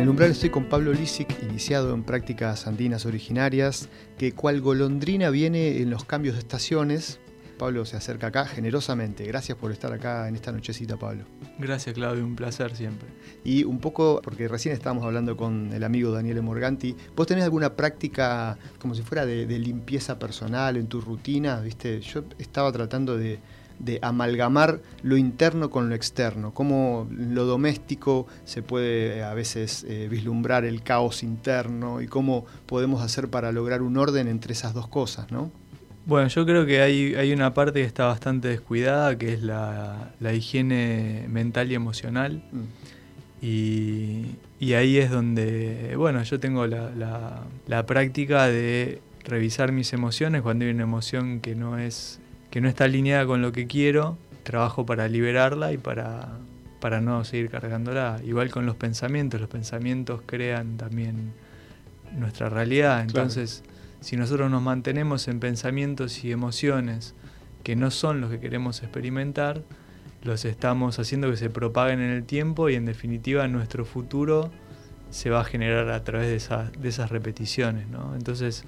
En el umbral estoy con Pablo Lisic, iniciado en prácticas andinas originarias, que cual golondrina viene en los cambios de estaciones. Pablo se acerca acá generosamente. Gracias por estar acá en esta nochecita, Pablo. Gracias, Claudio, un placer siempre. Y un poco, porque recién estábamos hablando con el amigo Daniele Morganti, ¿vos tenés alguna práctica como si fuera de, de limpieza personal en tu rutina? ¿Viste? Yo estaba tratando de, de amalgamar lo interno con lo externo, cómo lo doméstico se puede eh, a veces eh, vislumbrar el caos interno y cómo podemos hacer para lograr un orden entre esas dos cosas, ¿no? Bueno, yo creo que hay, hay una parte que está bastante descuidada, que es la, higiene mental y emocional. Mm. Y, y, ahí es donde, bueno, yo tengo la, la, la práctica de revisar mis emociones cuando hay una emoción que no es que no está alineada con lo que quiero, trabajo para liberarla y para, para no seguir cargándola. Igual con los pensamientos, los pensamientos crean también nuestra realidad. Entonces, si nosotros nos mantenemos en pensamientos y emociones que no son los que queremos experimentar, los estamos haciendo que se propaguen en el tiempo y en definitiva nuestro futuro se va a generar a través de, de esas repeticiones. ¿no? Entonces,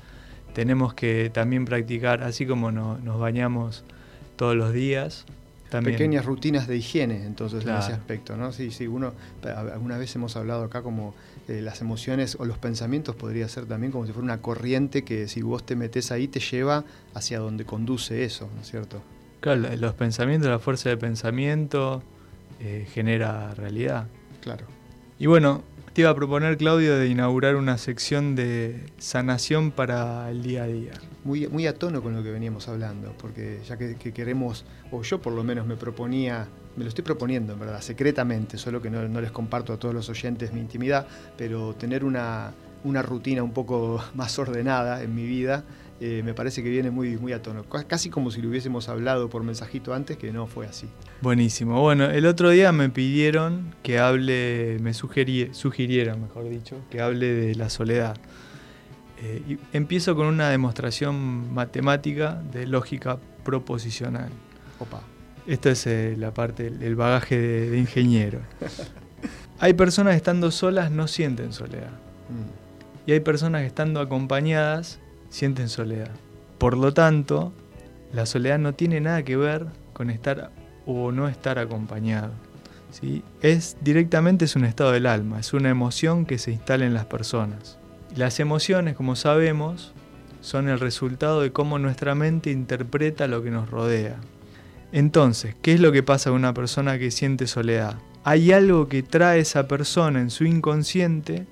tenemos que también practicar, así como nos bañamos todos los días. También. Pequeñas rutinas de higiene, entonces, en ese aspecto, ¿no? Sí, sí, uno, alguna vez hemos hablado acá como eh, las emociones o los pensamientos podría ser también como si fuera una corriente que si vos te metes ahí te lleva hacia donde conduce eso, ¿no es cierto? Claro, los pensamientos, la fuerza de pensamiento eh, genera realidad. Claro. Y bueno, te iba a proponer, Claudio, de inaugurar una sección de sanación para el día a día. Muy, muy a con lo que veníamos hablando, porque ya que, queremos, o yo por lo menos me proponía, me lo estoy proponiendo en verdad, secretamente, solo que no, no les comparto a todos los oyentes mi intimidad, pero tener una, una rutina un poco más ordenada en mi vida eh, me parece que viene muy, muy a tono. Casi como si lo hubiésemos hablado por mensajito antes, que no fue así. Buenísimo. Bueno, el otro día me pidieron que hable, me sugirieron, mejor dicho, que hable de la soledad. Eh, empiezo con una demostración matemática de lógica proposicional. Opa. Esto es eh, la parte, el bagaje de, ingeniero. hay personas que estando solas no sienten soledad. Mm. Y hay personas que estando acompañadas sienten soledad. Por lo tanto, la soledad no tiene nada que ver con estar o no estar acompañado. ¿sí? Es directamente es un estado del alma, es una emoción que se instala en las personas. Las emociones, como sabemos, son el resultado de cómo nuestra mente interpreta lo que nos rodea. Entonces, ¿qué es lo que pasa con una persona que siente soledad? Hay algo que trae esa persona en su inconsciente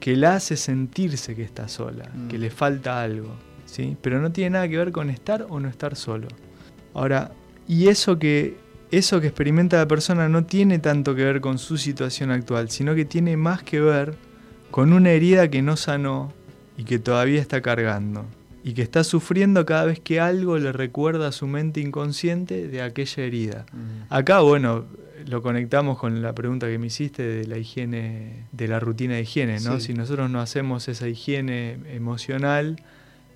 que la hace sentirse que está sola, mm. que le falta algo, ¿sí? Pero no tiene nada que ver con estar o no estar solo. Ahora, y eso que eso que experimenta la persona no tiene tanto que ver con su situación actual, sino que tiene más que ver con una herida que no sanó y que todavía está cargando y que está sufriendo cada vez que algo le recuerda a su mente inconsciente de aquella herida. Mm. Acá, bueno, lo conectamos con la pregunta que me hiciste de la higiene, de la rutina de higiene, ¿no? Si nosotros no hacemos esa higiene emocional,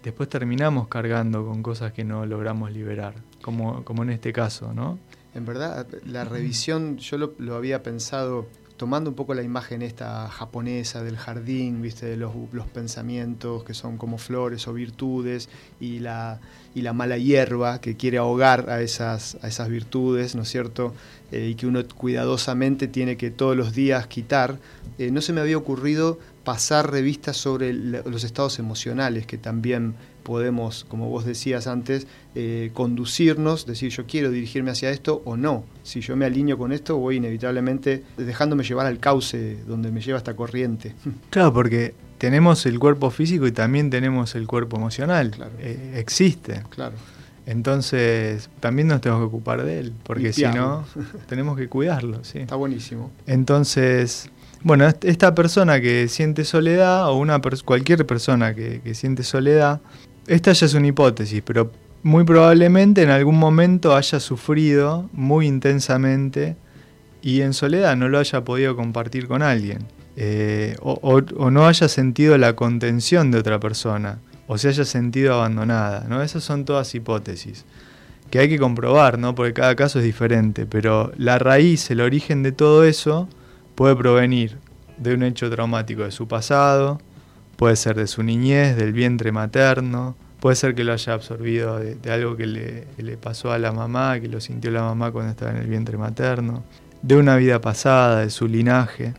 después terminamos cargando con cosas que no logramos liberar, como, como en este caso, ¿no? En verdad, la revisión, yo lo, lo había pensado tomando un poco la imagen esta japonesa del jardín, ¿viste? de los, pensamientos que son como flores o virtudes, y la, y la mala hierba que quiere ahogar a esas, a esas virtudes, ¿no es cierto? Eh, y que uno cuidadosamente tiene que todos los días quitar, eh, no se me había ocurrido pasar revistas sobre los estados emocionales que también podemos, como vos decías antes, eh, conducirnos, decir yo quiero dirigirme hacia esto o no. Si yo me alineo con esto, voy inevitablemente dejándome llevar al cauce donde me lleva esta corriente. Claro, porque tenemos el cuerpo físico y también tenemos el cuerpo emocional. existe. Claro. Entonces, también nos tenemos que ocupar de él, porque si no, tenemos que cuidarlo. ¿sí? Está buenísimo. Entonces, bueno, esta persona que siente soledad, o una cualquier persona que, siente soledad, esta ya es una hipótesis, pero muy probablemente en algún momento haya sufrido muy intensamente y en soledad no lo haya podido compartir con alguien. Eh, o, no haya sentido la contención de otra persona o se haya sentido abandonada. ¿no? Esas son todas hipótesis que hay que comprobar, ¿no? porque cada caso es diferente, pero la raíz, el origen de todo eso puede provenir de un hecho traumático de su pasado, puede ser de su niñez, del vientre materno, puede ser que lo haya absorbido de, algo que le, pasó a la mamá, que lo sintió la mamá cuando estaba en el vientre materno, de una vida pasada, de su linaje.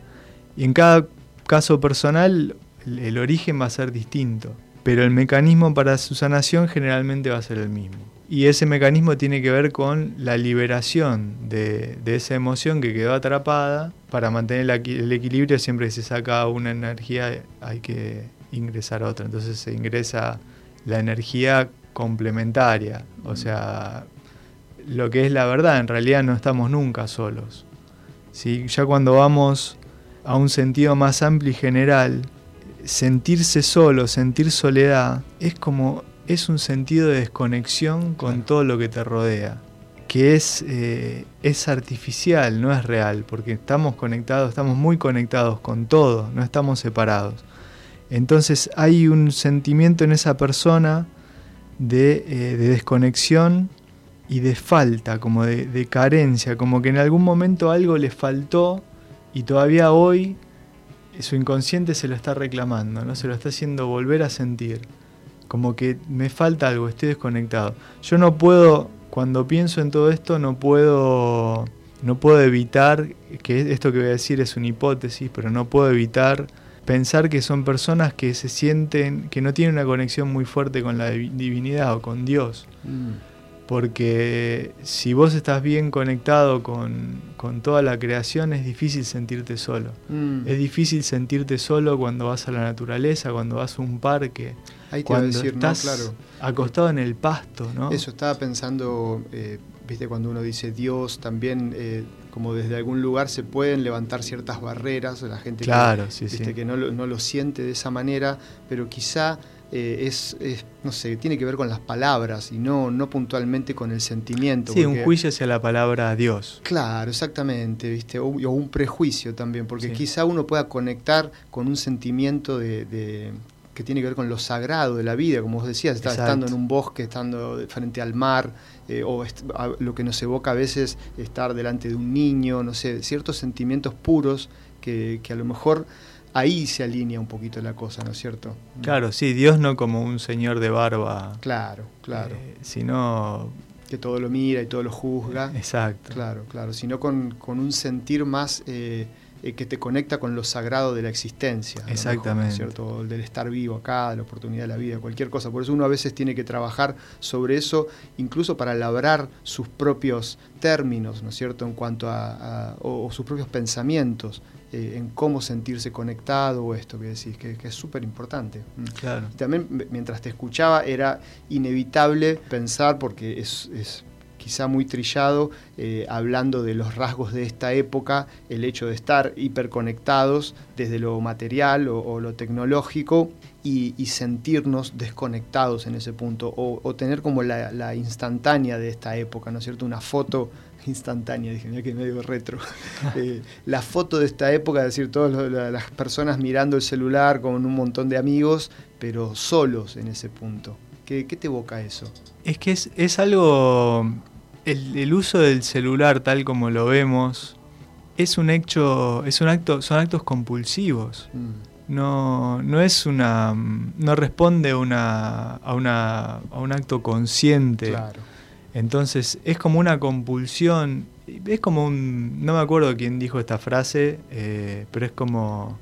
Y en cada caso personal el origen va a ser distinto, pero el mecanismo para su sanación generalmente va a ser el mismo. Y ese mecanismo tiene que ver con la liberación de, esa emoción que quedó atrapada. Para mantener el equilibrio siempre que se saca una energía hay que ingresar otra. Entonces se ingresa la energía complementaria. O sea, lo que es la verdad, en realidad no estamos nunca solos. ¿sí? Ya cuando vamos a un sentido más amplio y general, sentirse solo, sentir soledad, es como es un sentido de desconexión con todo lo que te rodea, que es, eh, es artificial, no es real, porque estamos conectados, estamos muy conectados con todo, no estamos separados. Entonces hay un sentimiento en esa persona de, eh, desconexión y de falta, como de, de carencia, como que en algún momento algo le faltó y todavía hoy su inconsciente se lo está reclamando, ¿no? se lo está haciendo volver a sentir como que me falta algo, estoy desconectado. Yo no puedo, cuando pienso en todo esto, no puedo, no puedo evitar, que esto que voy a decir es una hipótesis, pero no puedo evitar pensar que son personas que se sienten, que no tienen una conexión muy fuerte con la divinidad o con Dios. Mm. Porque si vos estás bien conectado con, toda la creación, es difícil sentirte solo. Mm. Es difícil sentirte solo cuando vas a la naturaleza, cuando vas a un parque. Ahí te cuando decir, estás claro. acostado en el pasto, ¿no? Eso, estaba pensando, eh, viste, cuando uno dice Dios, también eh, como desde algún lugar se pueden levantar ciertas barreras, la gente claro, que, que no, no lo siente de esa manera, pero quizá eh, es, no sé, tiene que ver con las palabras y no, no puntualmente con el sentimiento. Sí, un juicio hacia la palabra Dios. Claro, exactamente, ¿viste? O, un prejuicio también, porque quizá uno pueda conectar con un sentimiento de, que tiene que ver con lo sagrado de la vida, como vos decías, estando en un bosque, estando frente al mar, eh, o lo que nos evoca a veces estar delante de un niño, no sé, ciertos sentimientos puros que, que a lo mejor ahí se alinea un poquito la cosa, ¿no es cierto? Claro, sí, Dios no como un señor de barba. Claro, claro. Eh, sino... Que todo lo mira y todo lo juzga. Exacto. Claro, claro. Sino con, un sentir más eh, eh, que te conecta con lo sagrado de la existencia. Exactamente. ¿cierto? Del estar vivo acá, de la oportunidad de la vida, cualquier cosa. Por eso uno a veces tiene que trabajar sobre eso, incluso para labrar sus propios términos, ¿no es cierto?, en cuanto a, o sus propios pensamientos eh, en cómo sentirse conectado o esto que decís, que, es súper importante. Mm. Claro. también mientras te escuchaba era inevitable pensar, porque es, quizá muy trillado, eh, hablando de los rasgos de esta época, el hecho de estar hiperconectados desde lo material o, lo tecnológico y, sentirnos desconectados en ese punto, o, tener como la, la, instantánea de esta época, ¿no es cierto? Una foto instantánea, dije, mira que medio retro. Eh, la foto de esta época, es decir, todas las personas mirando el celular con un montón de amigos, pero solos en ese punto. ¿Qué, te evoca eso? Es que es, algo, el, uso del celular tal como lo vemos, es un hecho, es un acto, son actos compulsivos. Mm. No, no es una, no responde una, a, una, a un acto consciente. Claro entonces es como una compulsión, es como un, no me acuerdo quién dijo esta frase, eh, pero es como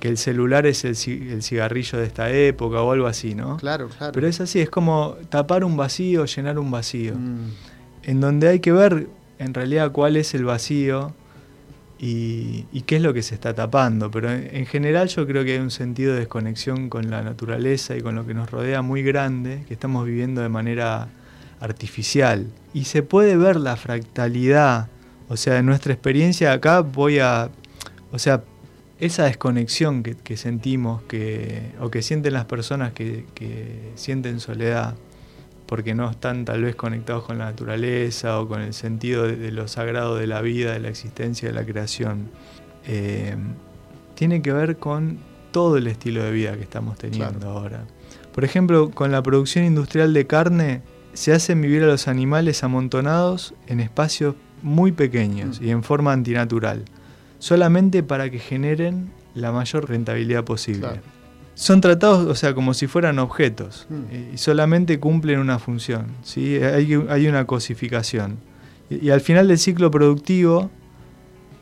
que el celular es el, cigarrillo de esta época o algo así, ¿no? Claro, claro. Pero es así, es como tapar un vacío, llenar un vacío, mm. en donde hay que ver en realidad cuál es el vacío y, qué es lo que se está tapando. Pero en, general yo creo que hay un sentido de desconexión con la naturaleza y con lo que nos rodea muy grande, que estamos viviendo de manera artificial. Y se puede ver la fractalidad. O sea, en nuestra experiencia acá voy a... O sea, esa desconexión que, sentimos que, o que sienten las personas que, sienten soledad, porque no están tal vez conectados con la naturaleza o con el sentido de, lo sagrado de la vida, de la existencia, de la creación, eh, tiene que ver con todo el estilo de vida que estamos teniendo ahora. Por ejemplo, con la producción industrial de carne, se hacen vivir a los animales amontonados en espacios muy pequeños mm. y en forma antinatural, solamente para que generen la mayor rentabilidad posible. Son tratados, o sea, como si fueran objetos mm. y solamente cumplen una función. ¿sí? Hay, una cosificación. Y, al final del ciclo productivo,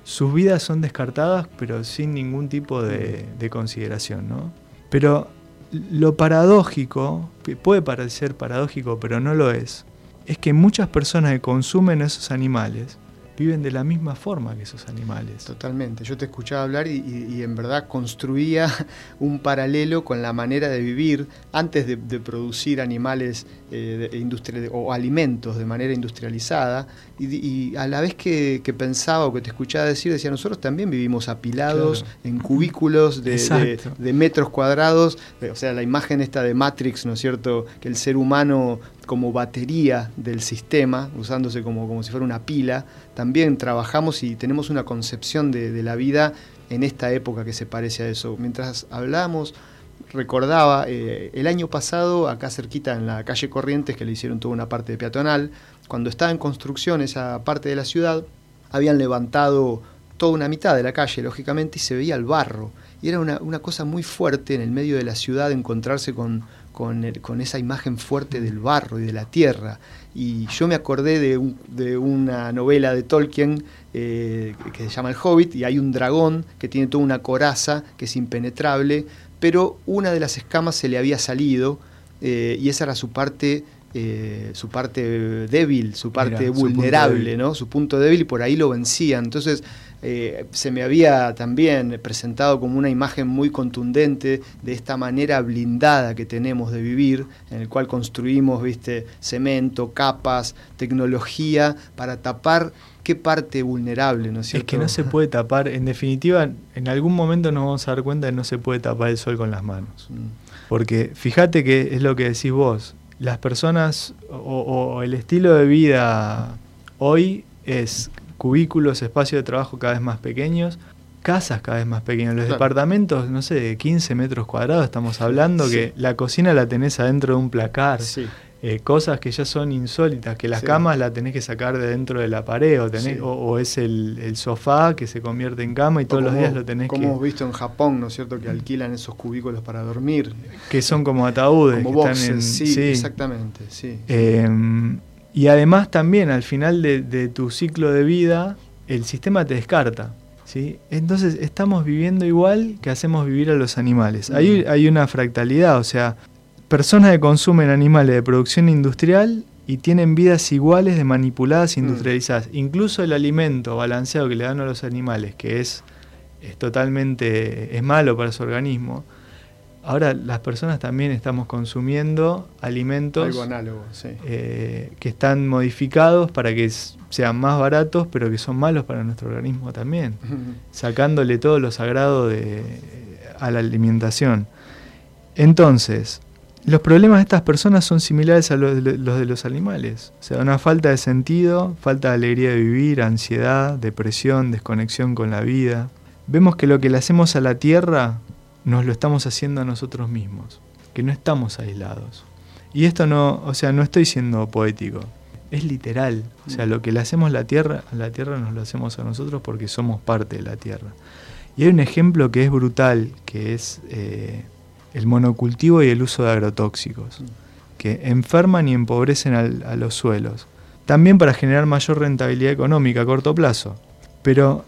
sus vidas son descartadas, pero sin ningún tipo de, de consideración. ¿no? Pero lo paradójico, puede parecer paradójico, pero no lo es, es que muchas personas que consumen esos animales viven de la misma forma que esos animales. Totalmente. Yo te escuchaba hablar y, en verdad construía un paralelo con la manera de vivir antes de, producir animales eh, o alimentos de manera industrializada. Y, a la vez que, pensaba o que te escuchaba decir, decía, nosotros también vivimos apilados en cubículos de, de, metros cuadrados. O sea, la imagen esta de Matrix, ¿no es cierto? Que el ser humano como batería del sistema, usándose como, como si fuera una pila, también trabajamos y tenemos una concepción de, la vida en esta época que se parece a eso. Mientras hablamos, recordaba, eh, el año pasado, acá cerquita en la calle Corrientes, que le hicieron toda una parte de peatonal, cuando estaba en construcción esa parte de la ciudad, habían levantado toda una mitad de la calle, lógicamente, y se veía el barro. Y era una, una cosa muy fuerte en el medio de la ciudad encontrarse con, con, esa imagen fuerte del barro y de la tierra. Y yo me acordé de, una novela de Tolkien eh, que se llama El Hobbit y hay un dragón que tiene toda una coraza que es impenetrable, pero una de las escamas se le había salido eh, y esa era su parte eh, su parte débil, su parte vulnerable, su ¿no? Su punto débil y por ahí lo vencían. Entonces eh, se me había también presentado como una imagen muy contundente de esta manera blindada que tenemos de vivir, en el cual construimos, viste, cemento, capas, tecnología para tapar qué parte vulnerable, ¿no es cierto? Es que no se puede tapar, en definitiva, en algún momento nos vamos a dar cuenta de que no se puede tapar el sol con las manos. Mm. Porque fíjate que es lo que decís vos, las personas o, el estilo de vida hoy es cubículos, espacios de trabajo cada vez más pequeños, casas cada vez más pequeñas, los departamentos, no sé, de 15 metros cuadrados estamos hablando, que la cocina la tenés adentro de un placar. Eh, cosas que ya son insólitas, que las camas la tenés que sacar de dentro de la pared, o, tenés, o, es el, sofá que se convierte en cama y todos los días lo tenés como que... Como hemos visto en Japón, ¿no es cierto?, que alquilan esos cubículos para dormir. Que son como ataúdes. Como boxes, sí, exactamente, sí. Em, y además también al final de, tu ciclo de vida, el sistema te descarta. ¿sí? Entonces estamos viviendo igual que hacemos vivir a los animales. Hay, hay una fractalidad, o sea, personas que consumen animales de producción industrial y tienen vidas iguales de manipuladas e industrializadas. Incluso el alimento balanceado que le dan a los animales, que es, es totalmente es malo para su organismo. Ahora las personas también estamos consumiendo alimentos eh, que están modificados para que sean más baratos, pero que son malos para nuestro organismo también, sacándole todo lo sagrado de, a la alimentación. Entonces, los problemas de estas personas son similares a los de, los animales. O sea, una falta de sentido, falta de alegría de vivir, ansiedad, depresión, desconexión con la vida. Vemos que lo que le hacemos a la tierra nos lo estamos haciendo a nosotros mismos, que no estamos aislados. Y esto no, o sea, no estoy siendo poético, es literal. O sea, lo que le hacemos a la tierra, a la tierra nos lo hacemos a nosotros porque somos parte de la tierra. Y hay un ejemplo que es brutal, que es eh, el monocultivo y el uso de agrotóxicos, que enferman y empobrecen a los suelos. También para generar mayor rentabilidad económica a corto plazo. Pero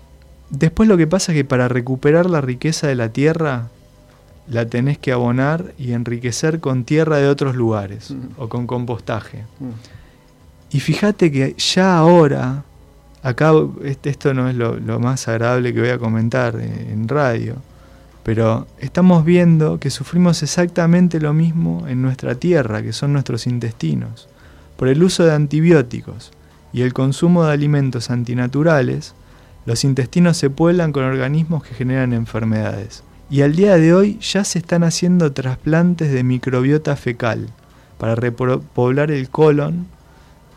después lo que pasa es que para recuperar la riqueza de la tierra, la tenés que abonar y enriquecer con tierra de otros lugares mm. o con compostaje. Mm. Y fíjate que ya ahora, acá este, esto no es lo, lo, más agradable que voy a comentar en radio, pero estamos viendo que sufrimos exactamente lo mismo en nuestra tierra, que son nuestros intestinos. Por el uso de antibióticos y el consumo de alimentos antinaturales, los intestinos se pueblan con organismos que generan enfermedades. Y al día de hoy ya se están haciendo trasplantes de microbiota fecal para repoblar el colon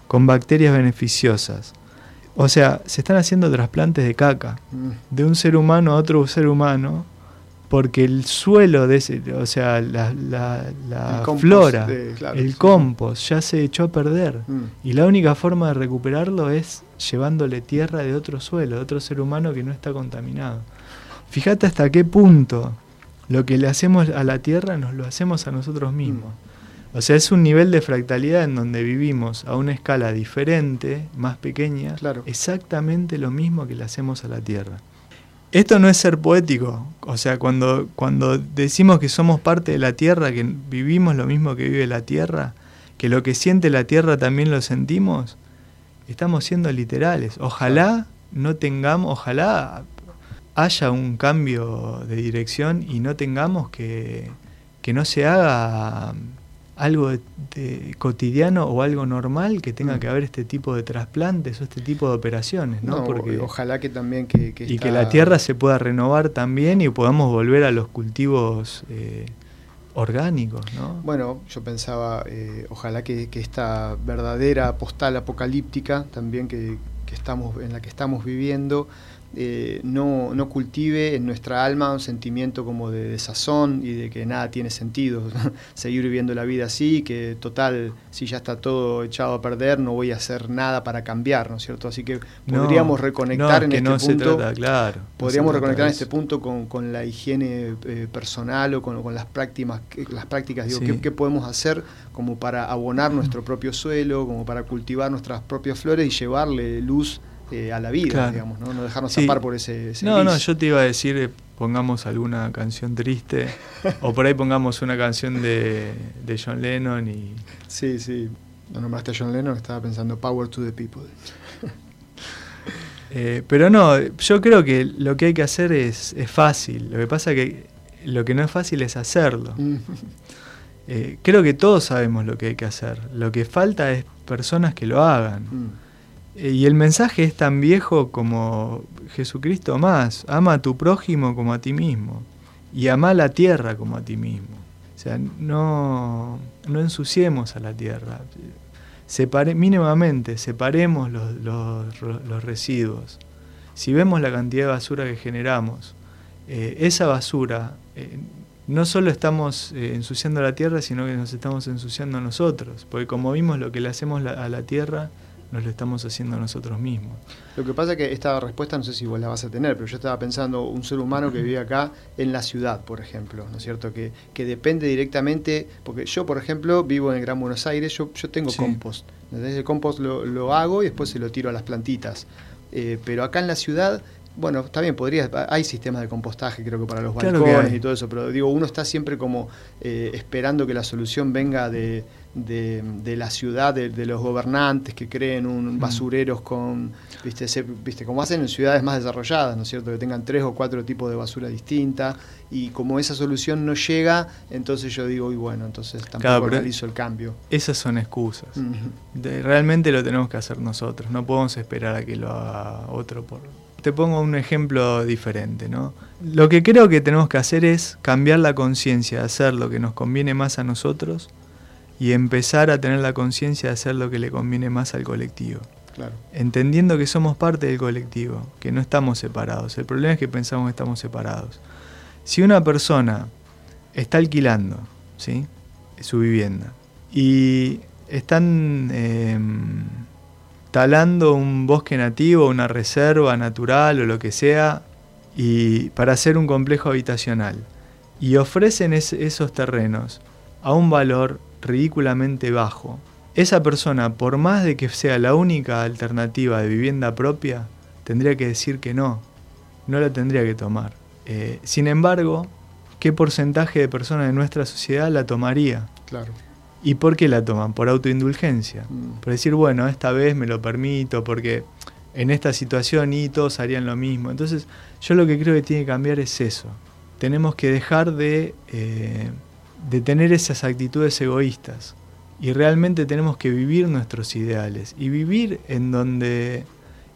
con bacterias beneficiosas. O sea, se están haciendo trasplantes de caca mm. de un ser humano a otro ser humano porque el suelo de ese, o sea, la, flora, el compost ya se echó a perder. Mm. Y la única forma de recuperarlo es llevándole tierra de otro suelo, de otro ser humano que no está contaminado. Fíjate hasta qué punto lo que le hacemos a la Tierra nos lo hacemos a nosotros mismos. O sea, es un nivel de fractalidad en donde vivimos a una escala diferente, más pequeña, exactamente lo mismo que le hacemos a la Tierra. Esto no es ser poético, o sea, cuando, cuando decimos que somos parte de la Tierra, que vivimos lo mismo que vive la Tierra, que lo que siente la Tierra también lo sentimos, estamos siendo literales. Ojalá no tengamos, ojalá haya un cambio de dirección y no tengamos que, que no se haga algo de, cotidiano o algo normal que tenga mm. que haber este tipo de trasplantes o este tipo de operaciones, ¿no? Porque, ojalá que también que, y que la tierra se pueda renovar también y podamos volver a los cultivos eh, orgánicos, ¿no? Bueno, yo pensaba, eh, ojalá que, esta verdadera postal apocalíptica también que, estamos en la que estamos viviendo eh, no, no, cultive en nuestra alma un sentimiento como de desazón y de que nada tiene sentido, seguir viviendo la vida así, que total, si ya está todo echado a perder, no voy a hacer nada para cambiar, ¿no es cierto? Así que podríamos reconectar en este punto, claro, podríamos reconectar en este punto con, la higiene eh, personal o con, las prácticas, las prácticas, digo, ¿qué, ¿qué podemos hacer como para abonar nuestro propio suelo, como para cultivar nuestras propias flores y llevarle luz eh, a la vida, digamos, ¿no? no dejarnos tapar por ese, No, no, yo te iba a decir, eh, pongamos alguna canción triste, o por ahí pongamos una canción de, de John Lennon y... Sí, sí, no nombraste a John Lennon, estaba pensando Power to the People. Eh, pero no, yo creo que lo que hay que hacer es, es fácil, lo que pasa que lo que no es fácil es hacerlo. Mm. creo que todos sabemos lo que hay que hacer, lo que falta es personas que lo hagan. Mm. Eh, y el mensaje es tan viejo como Jesucristo más. Ama a tu prójimo como a ti mismo. Y ama la tierra como a ti mismo. O sea, no, no ensuciemos a la tierra. Separe, mínimamente, separemos los, los, residuos. Si vemos la cantidad de basura que generamos, eh, esa basura eh, no solo estamos ensuciando la tierra, sino que nos estamos ensuciando nosotros. Porque como vimos lo que le hacemos a la tierra, nos lo estamos haciendo nosotros mismos. Lo que pasa es que esta respuesta no sé si vos la vas a tener, pero yo estaba pensando un ser humano que vive acá en la ciudad, por ejemplo, ¿no es cierto? Que, que depende directamente, porque yo, por ejemplo, vivo en el Gran Buenos Aires, yo, yo tengo compost. Entonces el compost lo, lo, hago y después se lo tiro a las plantitas. Eh, pero acá en la ciudad bueno, está bien, podría, hay sistemas de compostaje creo que para los balcones y todo eso, pero digo, uno está siempre como eh, esperando que la solución venga de, de, la ciudad, de, los gobernantes que creen un basureros con, viste, viste, como hacen en ciudades más desarrolladas, ¿no es cierto? Que tengan tres o cuatro tipos de basura distinta y como esa solución no llega, entonces yo digo, y bueno, entonces tampoco realizo el cambio. Esas son excusas. realmente lo tenemos que hacer nosotros, no podemos esperar a que lo haga otro por te pongo un ejemplo diferente, ¿no? Lo que creo que tenemos que hacer es cambiar la conciencia, hacer lo que nos conviene más a nosotros y empezar a tener la conciencia de hacer lo que le conviene más al colectivo. Claro. Entendiendo que somos parte del colectivo, que no estamos separados. El problema es que pensamos que estamos separados. Si una persona está alquilando ¿sí? su vivienda y están em, talando un bosque nativo, una reserva natural o lo que sea, y para hacer un complejo habitacional, y ofrecen esos terrenos a un valor ridículamente bajo. Esa persona, por más de que sea la única alternativa de vivienda propia, tendría que decir que no, no la tendría que tomar. Eh, sin embargo, ¿qué porcentaje de personas de nuestra sociedad la tomaría? Claro. ¿Y por qué la toman? Por autoindulgencia. Mm. Por decir, bueno, esta vez me lo permito, porque en esta situación y todos harían lo mismo. Entonces, yo lo que creo que tiene que cambiar es eso. Tenemos que dejar de eh, de tener esas actitudes egoístas. Y realmente tenemos que vivir nuestros ideales y vivir en donde,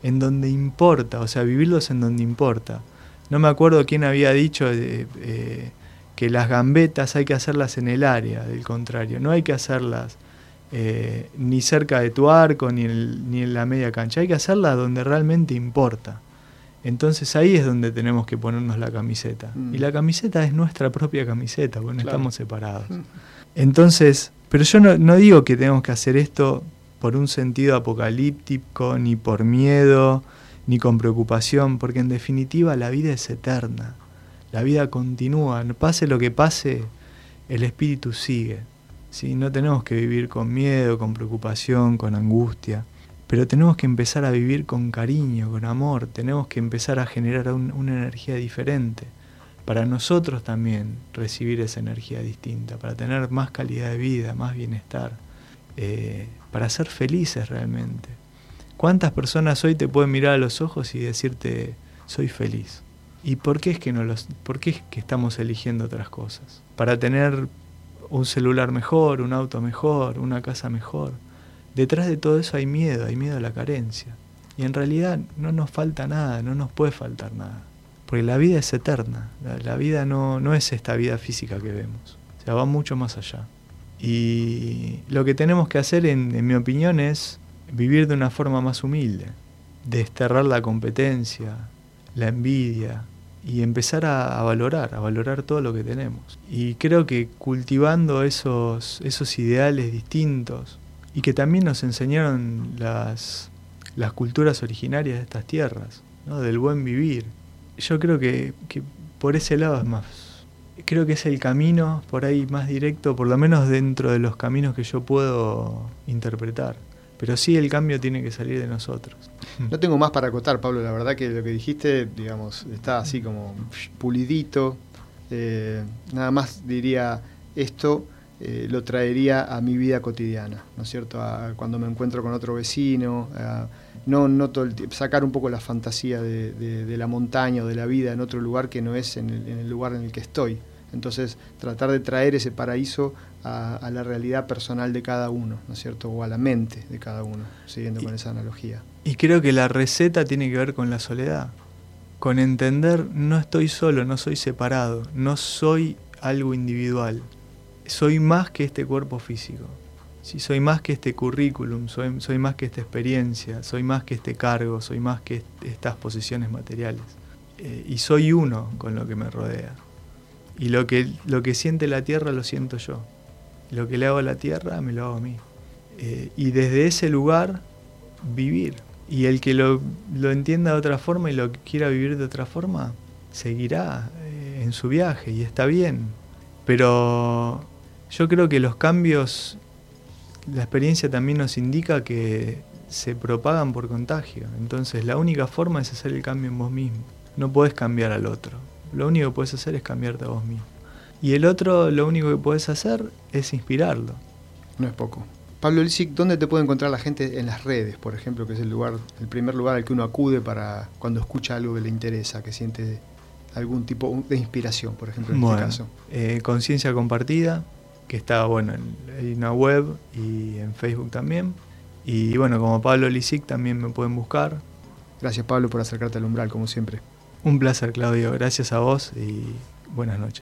en donde importa, o sea, vivirlos en donde importa. No me acuerdo quién había dicho eh, que las gambetas hay que hacerlas en el área, del contrario, no hay que hacerlas eh, ni cerca de tu arco ni ni en la media cancha, hay que hacerlas donde realmente importa. Entonces ahí es donde tenemos que ponernos la camiseta. Y la camiseta es nuestra propia camiseta, porque no estamos separados. Entonces, pero yo no, digo que tenemos que hacer esto por un sentido apocalíptico, ni por miedo, ni con preocupación, porque en definitiva la vida es eterna. La vida continúa, pase lo que pase, el espíritu sigue. ¿sí? No tenemos que vivir con miedo, con preocupación, con angustia, pero tenemos que empezar a vivir con cariño, con amor, tenemos que empezar a generar una energía diferente para nosotros también recibir esa energía distinta, para tener más calidad de vida, más bienestar, eh, para ser felices realmente. ¿Cuántas personas hoy te pueden mirar a los ojos y decirte soy feliz? ¿Y por qué es que no los, por qué es que estamos eligiendo otras cosas? Para tener un celular mejor, un auto mejor, una casa mejor. Detrás de todo eso hay miedo, hay miedo a la carencia. Y en realidad no nos falta nada, no nos puede faltar nada. Porque la vida es eterna, la, vida no, no, es esta vida física que vemos, o sea, va mucho más allá. Y lo que tenemos que hacer, en, en mi opinión, es vivir de una forma más humilde, desterrar la competencia, la envidia y empezar a, valorar, a valorar todo lo que tenemos. Y creo que cultivando esos, esos ideales distintos y que también nos enseñaron las, las culturas originarias de estas tierras, ¿no? del buen vivir, yo creo que, por ese lado es más. Creo que es el camino por ahí más directo, por lo menos dentro de los caminos que yo puedo interpretar. Pero sí el cambio tiene que salir de nosotros. No tengo más para acotar, Pablo. La verdad que lo que dijiste, digamos, está así como pulidito. Eh, nada más diría esto eh, lo traería a mi vida cotidiana, ¿no es cierto? cuando me encuentro con otro vecino, no, no todo el sacar un poco la fantasía de, la montaña o de la vida en otro lugar que no es en el, lugar en el que estoy. Entonces, tratar de traer ese paraíso a, la realidad personal de cada uno, ¿no es cierto? O a la mente de cada uno, siguiendo con esa analogía. Y creo que la receta tiene que ver con la soledad, con entender no estoy solo, no soy separado, no soy algo individual soy más que este cuerpo físico. Si soy más que este currículum, soy, soy, más que esta experiencia, soy más que este cargo, soy más que estas posiciones materiales. Eh, y soy uno con lo que me rodea. Y lo que, lo que siente la tierra lo siento yo. Lo que le hago a la tierra me lo hago a mí. Eh, y desde ese lugar vivir. Y el que lo, lo, entienda de otra forma y lo quiera vivir de otra forma, seguirá eh, en su viaje y está bien. Pero yo creo que los cambios, la experiencia también nos indica que se propagan por contagio. Entonces la única forma es hacer el cambio en vos mismo. No podés cambiar al otro. Lo único que puedes hacer es cambiarte a vos mismo. Y el otro, lo único que puedes hacer es inspirarlo. No es poco. Pablo Lisic, ¿dónde te puede encontrar la gente en las redes, por ejemplo, que es el lugar, el primer lugar al que uno acude para cuando escucha algo que le interesa, que siente algún tipo de inspiración, por ejemplo, en este caso? Eh, conciencia compartida, que está bueno en, una web y en Facebook también. Y bueno, como Pablo Lisic también me pueden buscar. Gracias Pablo por acercarte al umbral, como siempre. Un placer Claudio, gracias a vos y buenas noches.